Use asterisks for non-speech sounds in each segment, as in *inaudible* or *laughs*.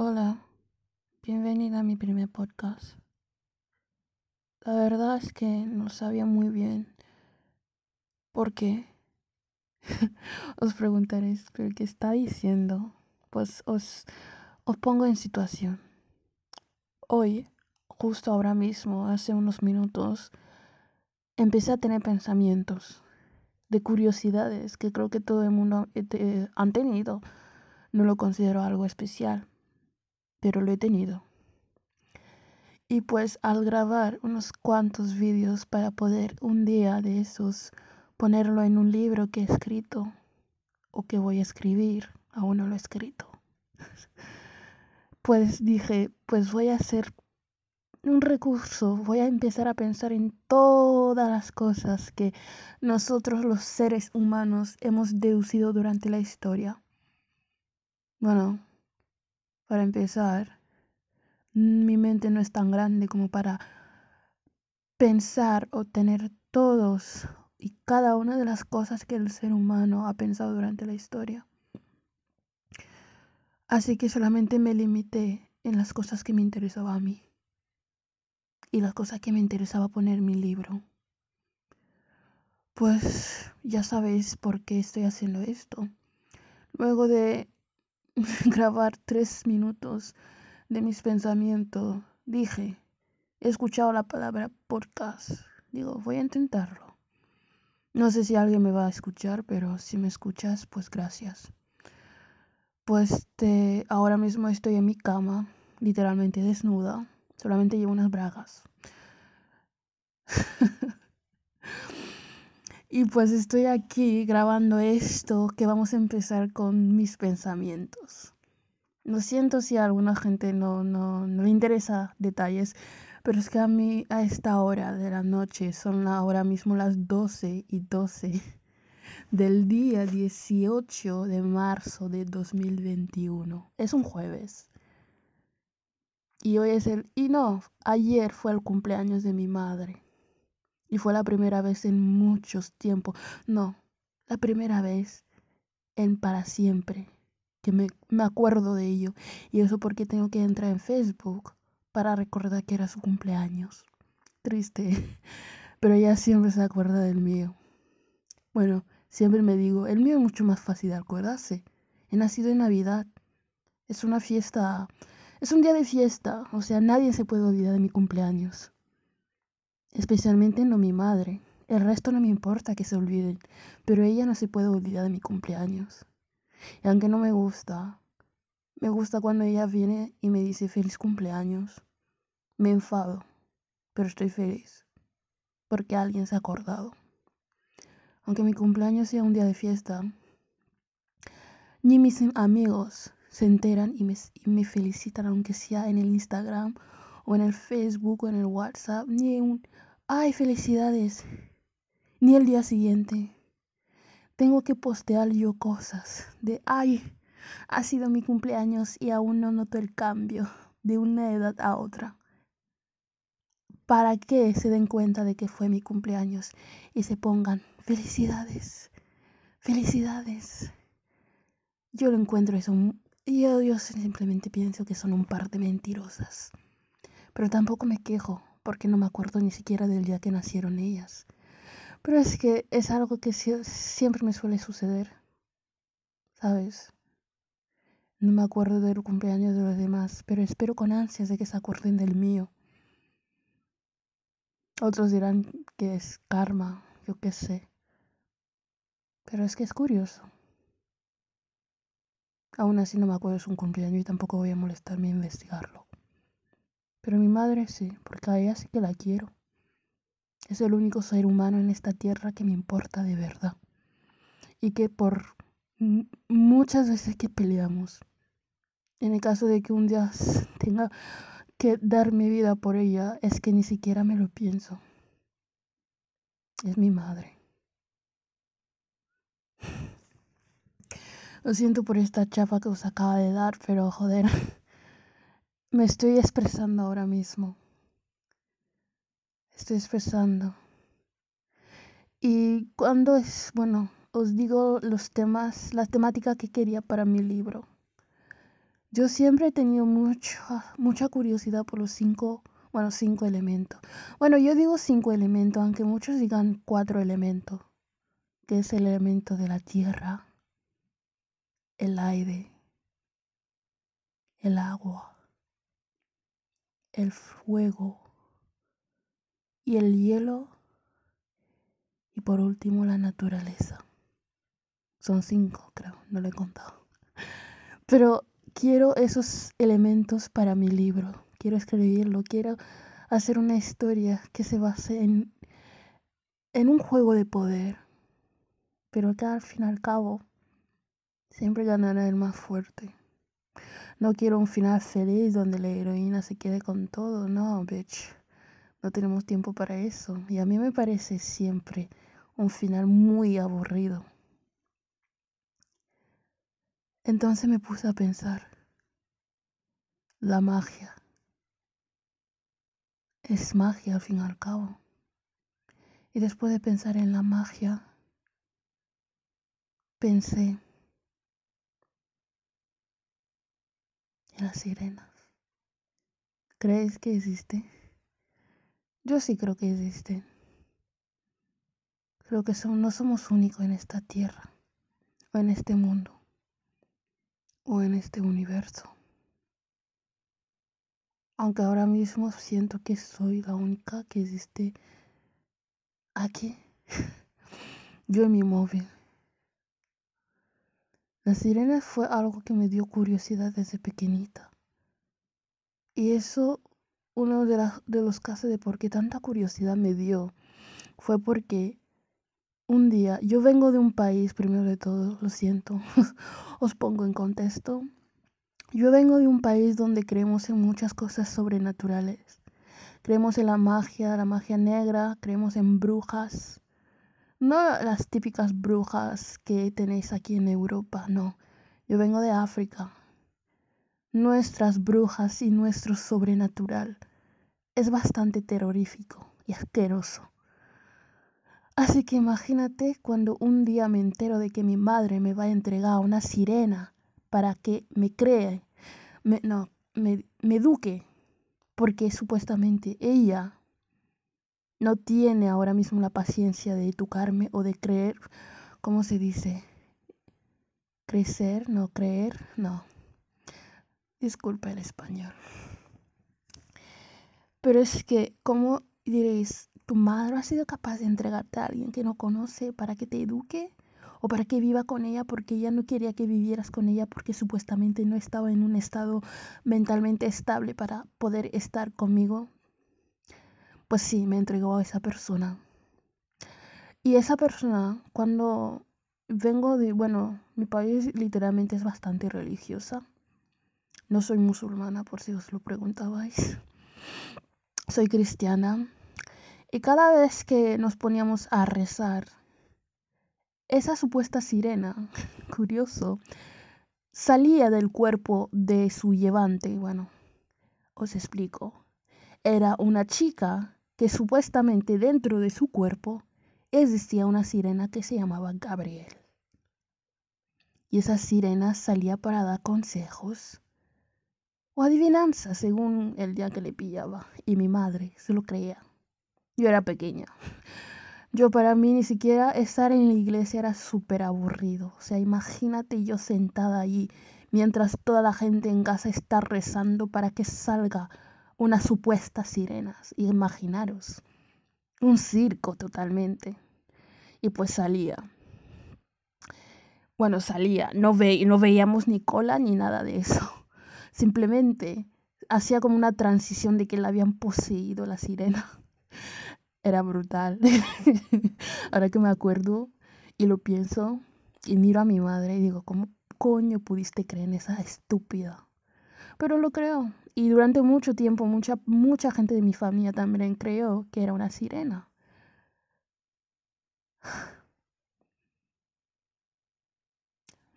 Hola, bienvenida a mi primer podcast. La verdad es que no sabía muy bien por qué. *laughs* os preguntaréis, ¿pero qué está diciendo? Pues os, os pongo en situación. Hoy, justo ahora mismo, hace unos minutos, empecé a tener pensamientos de curiosidades que creo que todo el mundo eh, ha tenido. No lo considero algo especial pero lo he tenido. Y pues al grabar unos cuantos vídeos para poder un día de esos ponerlo en un libro que he escrito o que voy a escribir, aún no lo he escrito. *laughs* Pues dije, pues voy a hacer un recurso, voy a empezar a pensar en todas las cosas que nosotros los seres humanos hemos deducido durante la historia. Bueno, para empezar, mi mente no es tan grande como para pensar o tener todos y cada una de las cosas que el ser humano ha pensado durante la historia. Así que solamente me limité en las cosas que me interesaba a mí y las cosas que me interesaba poner en mi libro. Pues ya sabéis por qué estoy haciendo esto. Luego de *laughs* grabar tres minutos de mis pensamientos, dije, he escuchado la palabra podcast. Digo, voy a intentarlo. No sé si alguien me va a escuchar, pero si me escuchas, pues gracias. Pues te, ahora mismo estoy en mi cama, literalmente desnuda. Solamente llevo unas bragas. *laughs* Y pues estoy aquí grabando esto que vamos a empezar con mis pensamientos. Lo siento si a alguna gente no, no, no le interesa detalles, pero es que a mí a esta hora de la noche son ahora mismo las 12 y 12 *laughs* del día 18 de marzo de 2021. Es un jueves. Y hoy es el... Y no, ayer fue el cumpleaños de mi madre. Y fue la primera vez en muchos tiempos. No, la primera vez en para siempre que me, me acuerdo de ello. Y eso porque tengo que entrar en Facebook para recordar que era su cumpleaños. Triste. *laughs* Pero ella siempre se acuerda del mío. Bueno, siempre me digo, el mío es mucho más fácil de acordarse. He nacido en Navidad. Es una fiesta, es un día de fiesta. O sea, nadie se puede olvidar de mi cumpleaños especialmente no mi madre. El resto no me importa que se olviden, pero ella no se puede olvidar de mi cumpleaños. Y aunque no me gusta, me gusta cuando ella viene y me dice feliz cumpleaños. Me enfado, pero estoy feliz, porque alguien se ha acordado. Aunque mi cumpleaños sea un día de fiesta, ni mis amigos se enteran y me, y me felicitan, aunque sea en el Instagram o en el Facebook o en el WhatsApp, ni un, ay, felicidades, ni el día siguiente. Tengo que postear yo cosas de, ay, ha sido mi cumpleaños y aún no noto el cambio de una edad a otra. Para que se den cuenta de que fue mi cumpleaños y se pongan, felicidades, felicidades. Yo lo encuentro eso, yo, yo simplemente pienso que son un par de mentirosas. Pero tampoco me quejo, porque no me acuerdo ni siquiera del día que nacieron ellas. Pero es que es algo que siempre me suele suceder, ¿sabes? No me acuerdo del cumpleaños de los demás, pero espero con ansias de que se acuerden del mío. Otros dirán que es karma, yo qué sé. Pero es que es curioso. Aún así no me acuerdo de su cumpleaños y tampoco voy a molestarme a investigarlo. Pero mi madre sí, porque a ella sí que la quiero. Es el único ser humano en esta tierra que me importa de verdad. Y que por muchas veces que peleamos, en el caso de que un día *laughs* tenga que dar mi vida por ella, es que ni siquiera me lo pienso. Es mi madre. *laughs* Lo siento por esta chapa que os acaba de dar, pero joder. *laughs* Me estoy expresando ahora mismo. Estoy expresando. Y cuando es, bueno, os digo los temas, la temática que quería para mi libro. Yo siempre he tenido mucha, mucha curiosidad por los cinco, bueno, cinco elementos. Bueno, yo digo cinco elementos, aunque muchos digan cuatro elementos, que es el elemento de la tierra, el aire, el agua, el fuego y el hielo y por último la naturaleza. Son cinco, creo, no lo he contado. Pero quiero esos elementos para mi libro. Quiero escribirlo, quiero hacer una historia que se base en, en un juego de poder. Pero que al fin y al cabo siempre ganará el más fuerte. No quiero un final feliz donde la heroína se quede con todo. No, bitch. No tenemos tiempo para eso. Y a mí me parece siempre un final muy aburrido. Entonces me puse a pensar, la magia es magia al fin y al cabo. Y después de pensar en la magia, pensé las sirenas. ¿Crees que existe? Yo sí creo que existen. Creo que no somos únicos en esta tierra, o en este mundo, o en este universo. Aunque ahora mismo siento que soy la única que existe aquí. *laughs* Yo en mi móvil. La sirena fue algo que me dio curiosidad desde pequeñita. Y eso, uno de, de los casos de por qué tanta curiosidad me dio, fue porque un día, yo vengo de un país, primero de todo, lo siento, *laughs* os pongo en contexto. Yo vengo de un país donde creemos en muchas cosas sobrenaturales. Creemos en la magia, la magia negra, creemos en brujas. No las típicas brujas que tenéis aquí en Europa, no. Yo vengo de África. Nuestras brujas y nuestro sobrenatural es bastante terrorífico y asqueroso. Así que imagínate cuando un día me entero de que mi madre me va a entregar una sirena para que me cree, me, no, me, me eduque, porque supuestamente ella no tiene ahora mismo la paciencia de educarme o de creer, ¿cómo se dice? Crecer, no creer, no. Disculpa el español. Pero es que, ¿cómo diréis? ¿Tu madre ha sido capaz de entregarte a alguien que no conoce para que te eduque? ¿O para que viva con ella porque ella no quería que vivieras con ella porque supuestamente no estaba en un estado mentalmente estable para poder estar conmigo? Pues sí, me entregó a esa persona. Y esa persona, cuando vengo de, bueno, mi país literalmente es bastante religiosa. No soy musulmana, por si os lo preguntabais. Soy cristiana y cada vez que nos poníamos a rezar, esa supuesta sirena, *laughs* curioso, salía del cuerpo de su llevante. Bueno, os explico. Era una chica que supuestamente dentro de su cuerpo existía una sirena que se llamaba Gabriel. Y esa sirena salía para dar consejos o adivinanzas según el día que le pillaba. Y mi madre se lo creía. Yo era pequeña. Yo para mí ni siquiera estar en la iglesia era súper aburrido. O sea, imagínate yo sentada allí mientras toda la gente en casa está rezando para que salga una supuesta sirenas. Imaginaros. Un circo totalmente. Y pues salía. Bueno, salía. No, ve no veíamos ni cola ni nada de eso. *laughs* Simplemente hacía como una transición de que la habían poseído la sirena *laughs* era brutal. *laughs* Ahora que me acuerdo y lo pienso y miro a mi madre y digo, ¿cómo coño pudiste creer en esa estúpida? Pero lo creo. Y durante mucho tiempo mucha, mucha gente de mi familia también creyó que era una sirena. *sighs*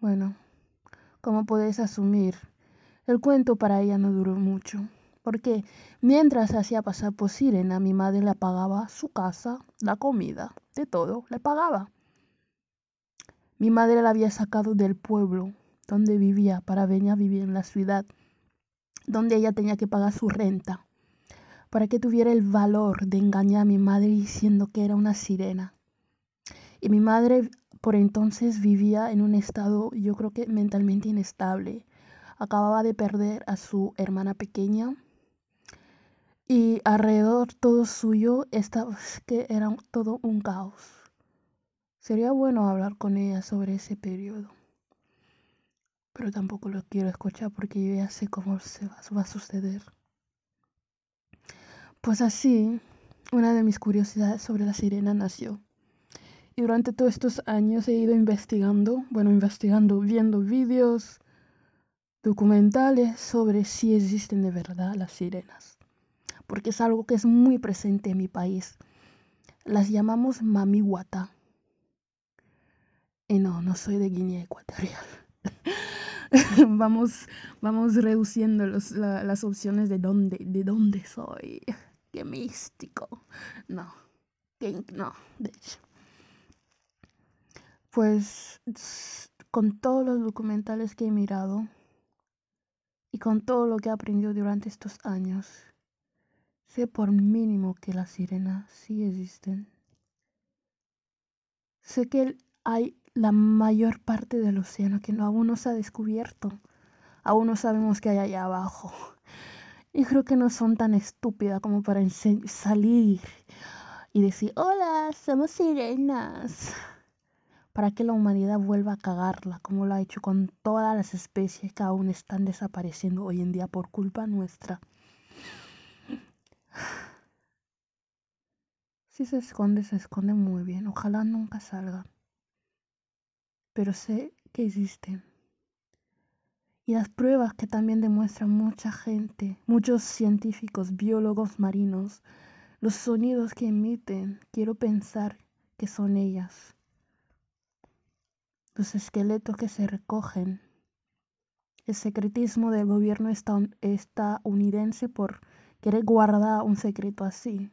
Bueno, como podéis asumir, el cuento para ella no duró mucho porque mientras hacía pasar por sirena, mi madre le pagaba su casa, la comida, de todo, le pagaba. Mi madre la había sacado del pueblo donde vivía para venir a vivir en la ciudad, donde ella tenía que pagar su renta, para que tuviera el valor de engañar a mi madre diciendo que era una sirena. Y mi madre por entonces vivía en un estado, yo creo que mentalmente inestable. Acababa de perder a su hermana pequeña y alrededor todo suyo estaba que era todo un caos. Sería bueno hablar con ella sobre ese periodo. Pero tampoco lo quiero escuchar porque yo ya sé cómo se va, a suceder. Pues así, una de mis curiosidades sobre la sirena nació. Y durante todos estos años he ido investigando, bueno, investigando, viendo vídeos, documentales sobre si existen de verdad las sirenas porque es algo que es muy presente en mi país. Las llamamos mamiwata. Y no, no soy de Guinea Ecuatorial. *laughs* *laughs* vamos, vamos reduciendo las opciones de dónde, de dónde soy. Qué místico. No, no, de hecho. Pues con todos los documentales que he mirado y con todo lo que he aprendido durante estos años, Sé por mínimo que las sirenas sí existen. Sé que hay la mayor parte del océano que no, aún no se ha descubierto. Aún no sabemos qué hay allá abajo. Y creo que no son tan estúpidas como para salir y decir, hola, somos sirenas. Para que la humanidad vuelva a cagarla, como lo ha hecho con todas las especies que aún están desapareciendo hoy en día por culpa nuestra. Si se esconde, se esconde muy bien. Ojalá nunca salga. Pero sé que existen. Y las pruebas que también demuestran mucha gente, muchos científicos, biólogos marinos, los sonidos que emiten, quiero pensar que son ellas. Los esqueletos que se recogen. El secretismo del gobierno estadounidense por Quiere guardar un secreto así.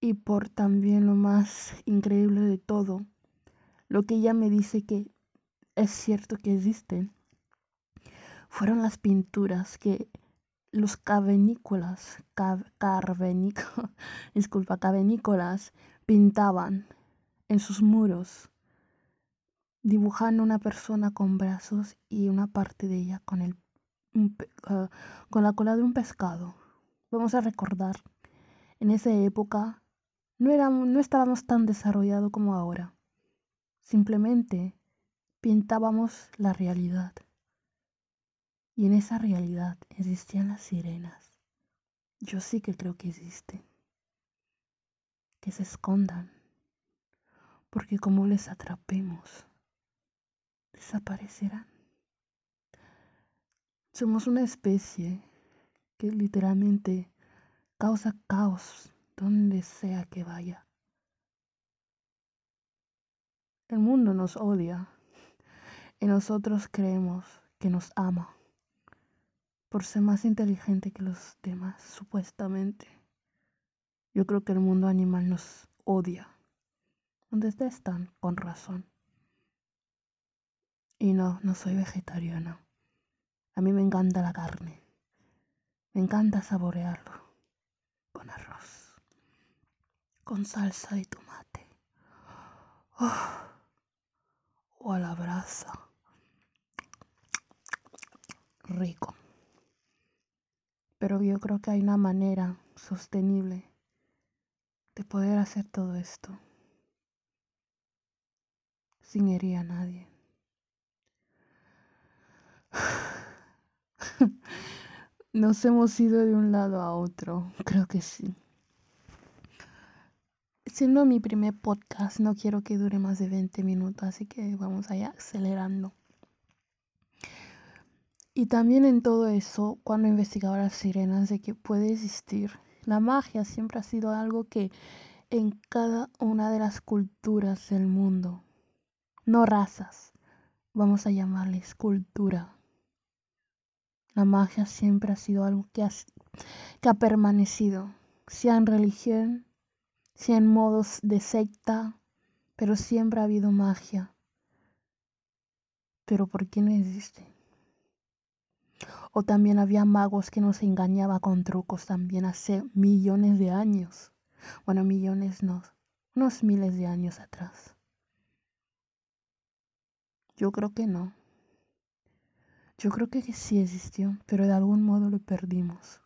Y por también lo más increíble de todo, lo que ella me dice que es cierto que existen, fueron las pinturas que los cavernícolas, *laughs* disculpa, pintaban en sus muros, dibujando una persona con brazos y una parte de ella con el Ah, con la cola de un pescado. Vamos a recordar, en esa época no, no estábamos tan desarrollados como ahora. Simplemente pintábamos la realidad. Y en esa realidad existían las sirenas. Yo sí que creo que existen. Que se escondan. Porque como les atrapemos, desaparecerán. Somos una especie que literalmente causa caos donde sea que vaya. El mundo nos odia y nosotros creemos que nos ama por ser más inteligente que los demás, supuestamente. Yo creo que el mundo animal nos odia. Donde están, con razón. Y no, no soy vegetariana. A mí me encanta la carne. Me encanta saborearlo con arroz, con salsa de tomate oh, o a la brasa. Rico. Pero yo creo que hay una manera sostenible de poder hacer todo esto sin herir a nadie. *laughs* Nos hemos ido de un lado a otro, creo que sí. Siendo mi primer podcast, no quiero que dure más de 20 minutos, así que vamos allá acelerando. Y también en todo eso, cuando investigaba las sirenas, de que puede existir, la magia siempre ha sido algo que en cada una de las culturas del mundo, no razas, vamos a llamarles cultura, la magia siempre ha sido algo que ha, que ha permanecido, sea en religión, sea en modos de secta, pero siempre ha habido magia. pero ¿por qué no existe? O también había magos que nos engañaban con trucos también hace millones de años. Bueno, millones no, unos miles de años atrás. Yo creo que no. Yo creo que sí existió, pero de algún modo lo perdimos.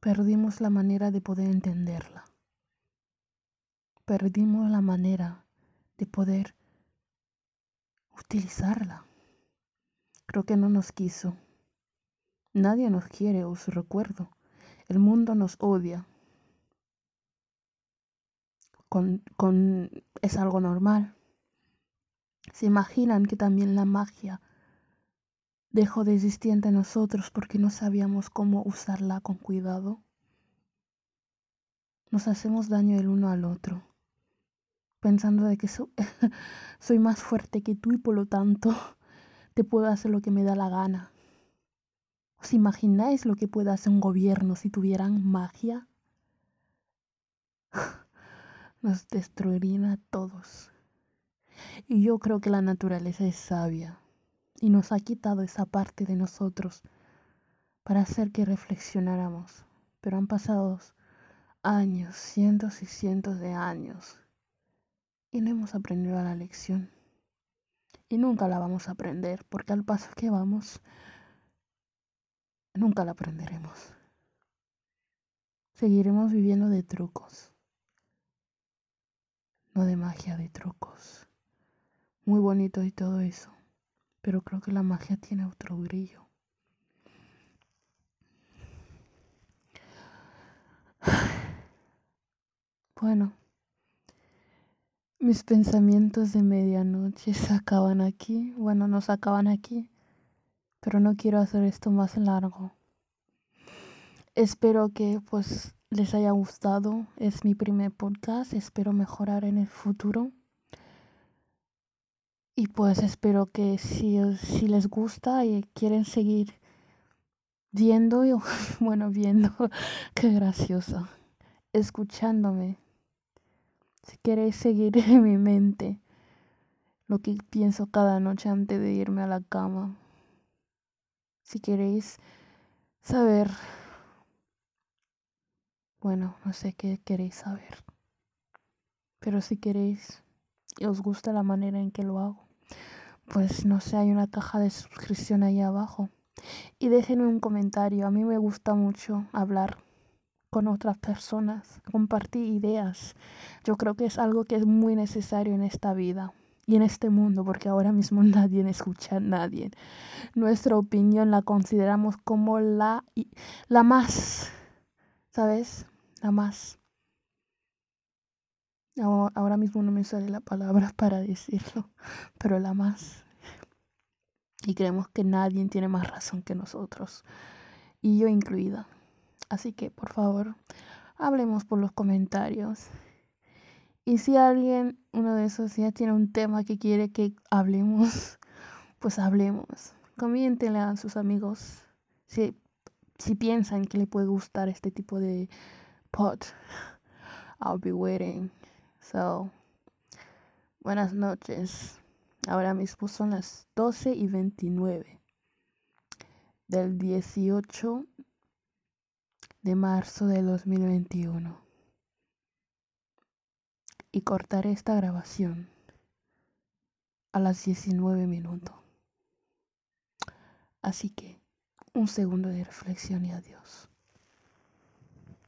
Perdimos la manera de poder entenderla. Perdimos la manera de poder utilizarla. Creo que no nos quiso. Nadie nos quiere, os recuerdo. El mundo nos odia. Con, con, es algo normal. ¿Se imaginan que también la magia dejó de existir entre nosotros porque no sabíamos cómo usarla con cuidado? Nos hacemos daño el uno al otro, pensando de que *laughs* soy más fuerte que tú y por lo tanto *laughs* te puedo hacer lo que me da la gana. ¿Os imagináis lo que puede hacer un gobierno si tuvieran magia? *laughs* Nos destruirían a todos. Y yo creo que la naturaleza es sabia y nos ha quitado esa parte de nosotros para hacer que reflexionáramos. Pero han pasado años, cientos y cientos de años y no hemos aprendido la lección. Y nunca la vamos a aprender porque al paso que vamos, nunca la aprenderemos. Seguiremos viviendo de trucos, no de magia, de trucos muy bonito y todo eso, pero creo que la magia tiene otro brillo. *sighs* Bueno, mis pensamientos de medianoche se acaban aquí. Bueno, no se acaban aquí, pero no quiero hacer esto más largo. Espero que pues les haya gustado. Es mi primer podcast. Espero mejorar en el futuro. Y pues espero que si, si les gusta y quieren seguir viendo, *laughs* bueno, viendo, *laughs* qué gracioso, escuchándome. Si queréis seguir *laughs* en mi mente lo que pienso cada noche antes de irme a la cama. Si queréis saber, bueno, no sé qué queréis saber. Pero si queréis y os gusta la manera en que lo hago, pues no sé, hay una caja de suscripción ahí abajo. Y déjenme un comentario. A mí me gusta mucho hablar con otras personas, compartir ideas. Yo creo que es algo que es muy necesario en esta vida y en este mundo, porque ahora mismo *laughs* nadie escucha a nadie. Nuestra opinión la consideramos como la, la más, ¿sabes? La más Ahora mismo no me sale la palabra *laughs* para decirlo, pero la más. Y creemos que nadie tiene más razón que nosotros, y yo incluida. Así que, por favor, hablemos por los comentarios. Y si alguien, uno de esos ya tiene un tema que quiere que hablemos, *laughs* pues hablemos. Coméntenle a sus amigos si, si piensan que le puede gustar este tipo de pod. I'll be waiting. So, buenas noches. Ahora mismo son las 12 y 29 del 18 de marzo de 2021. Y cortaré esta grabación a las 19 minutos. Así que un segundo de reflexión y adiós.